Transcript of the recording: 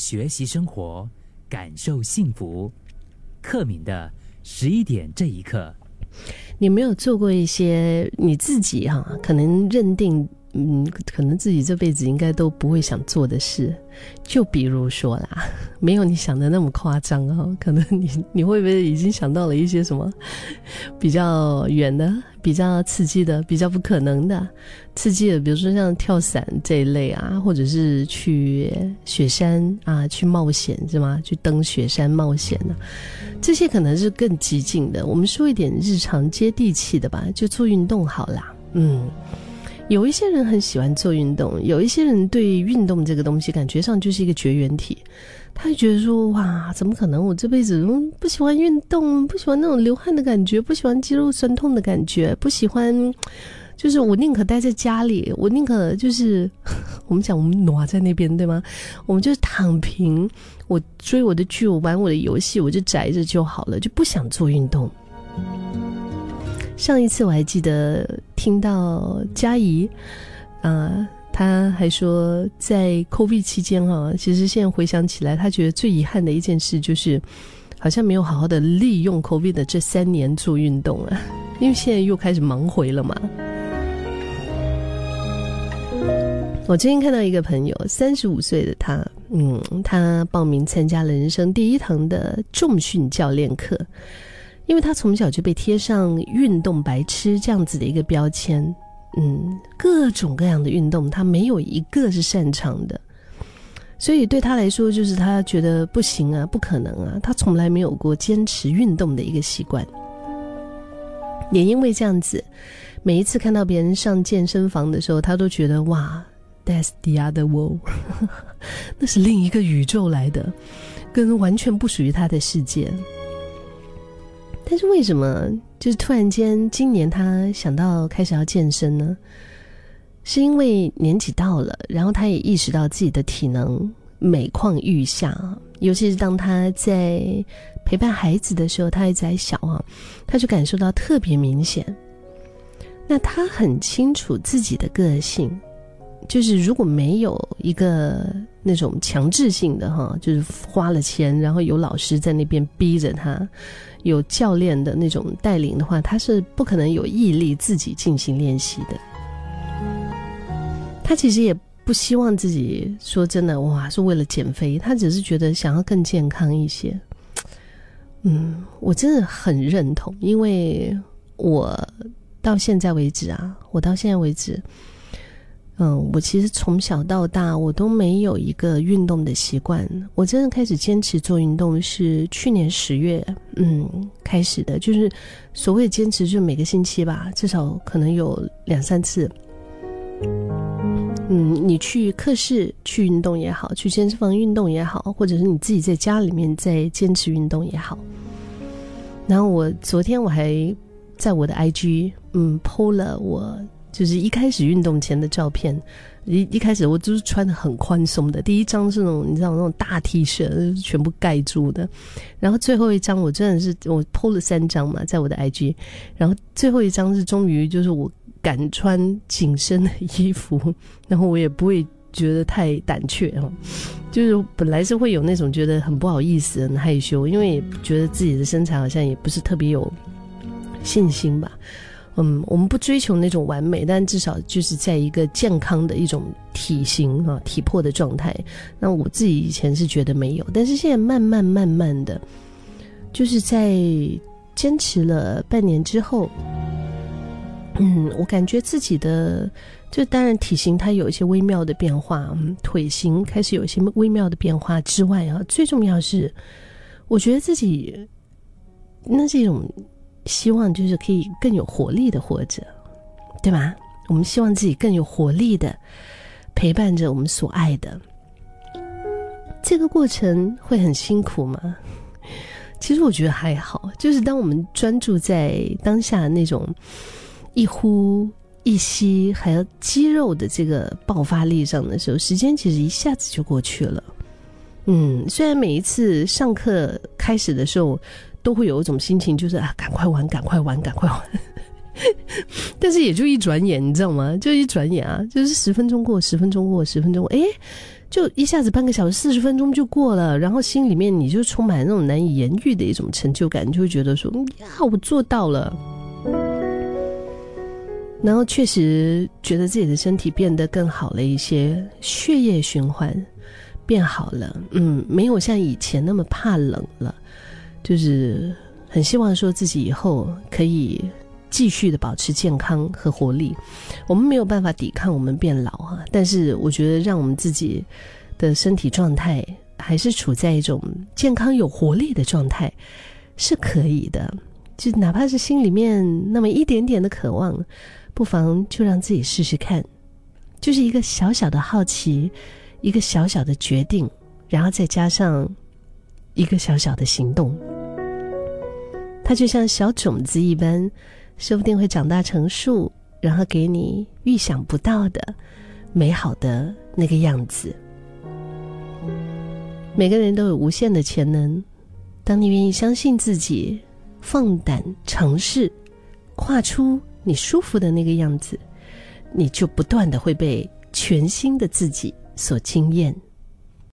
学习生活，感受幸福。克敏的十一点这一刻，你没有做过一些你自己哈，可能认定。嗯，可能自己这辈子应该都不会想做的事，就比如说啦，没有你想的那么夸张哦。可能你你会不会已经想到了一些什么比较远的、比较刺激的、比较不可能的刺激的？比如说像跳伞这一类啊，或者是去雪山啊去冒险是吗？去登雪山冒险呢？这些可能是更激进的。我们说一点日常接地气的吧，就做运动好啦。嗯。有一些人很喜欢做运动，有一些人对运动这个东西感觉上就是一个绝缘体，他就觉得说哇，怎么可能？我这辈子不喜欢运动，不喜欢那种流汗的感觉，不喜欢肌肉酸痛的感觉，不喜欢，就是我宁可待在家里，我宁可就是我们讲我们挪在那边对吗？我们就躺平，我追我的剧，我玩我的游戏，我就宅着就好了，就不想做运动。上一次我还记得听到嘉怡，啊，他还说在 COVID 期间哈，其实现在回想起来，他觉得最遗憾的一件事就是，好像没有好好的利用 COVID 的这三年做运动啊，因为现在又开始忙回了嘛。我最近看到一个朋友，三十五岁的他，嗯，他报名参加了人生第一堂的重训教练课。因为他从小就被贴上“运动白痴”这样子的一个标签，嗯，各种各样的运动他没有一个是擅长的，所以对他来说，就是他觉得不行啊，不可能啊，他从来没有过坚持运动的一个习惯。也因为这样子，每一次看到别人上健身房的时候，他都觉得哇，That's the other world，那是另一个宇宙来的，跟完全不属于他的世界。但是为什么就是突然间今年他想到开始要健身呢？是因为年纪到了，然后他也意识到自己的体能每况愈下，尤其是当他在陪伴孩子的时候，他还在小啊，他就感受到特别明显。那他很清楚自己的个性，就是如果没有一个那种强制性的哈，就是花了钱，然后有老师在那边逼着他。有教练的那种带领的话，他是不可能有毅力自己进行练习的。他其实也不希望自己说真的哇是为了减肥，他只是觉得想要更健康一些。嗯，我真的很认同，因为我到现在为止啊，我到现在为止。嗯，我其实从小到大我都没有一个运动的习惯。我真的开始坚持做运动是去年十月，嗯，开始的。就是所谓坚持，就每个星期吧，至少可能有两三次。嗯，你去课室去运动也好，去健身房运动也好，或者是你自己在家里面在坚持运动也好。然后我昨天我还在我的 IG 嗯 PO 了我。就是一开始运动前的照片，一一开始我就是穿的很宽松的，第一张是那种你知道那种大 T 恤，全部盖住的，然后最后一张我真的是我 PO 了三张嘛，在我的 IG，然后最后一张是终于就是我敢穿紧身的衣服，然后我也不会觉得太胆怯哦，就是本来是会有那种觉得很不好意思、很害羞，因为觉得自己的身材好像也不是特别有信心吧。嗯，我们不追求那种完美，但至少就是在一个健康的一种体型啊、体魄的状态。那我自己以前是觉得没有，但是现在慢慢慢慢的，就是在坚持了半年之后，嗯，我感觉自己的就当然体型它有一些微妙的变化，嗯，腿型开始有一些微妙的变化之外啊，最重要是，我觉得自己那是一种。希望就是可以更有活力的活着，对吧？我们希望自己更有活力的陪伴着我们所爱的。这个过程会很辛苦吗？其实我觉得还好，就是当我们专注在当下那种一呼一吸，还有肌肉的这个爆发力上的时候，时间其实一下子就过去了。嗯，虽然每一次上课开始的时候。都会有一种心情，就是啊，赶快玩，赶快玩，赶快玩。但是也就一转眼，你知道吗？就一转眼啊，就是十分钟过，十分钟过，十分钟，哎，就一下子半个小时、四十分钟就过了，然后心里面你就充满那种难以言喻的一种成就感，就会觉得说呀，我做到了。然后确实觉得自己的身体变得更好了一些，血液循环变好了，嗯，没有像以前那么怕冷了，就是很希望说自己以后可以继续的保持健康和活力。我们没有办法抵抗我们变老啊，但是我觉得让我们自己的身体状态还是处在一种健康有活力的状态是可以的，就哪怕是心里面那么一点点的渴望。不妨就让自己试试看，就是一个小小的好奇，一个小小的决定，然后再加上一个小小的行动，它就像小种子一般，说不定会长大成树，然后给你预想不到的美好的那个样子。每个人都有无限的潜能，当你愿意相信自己，放胆尝试，跨出。你舒服的那个样子，你就不断的会被全新的自己所惊艳。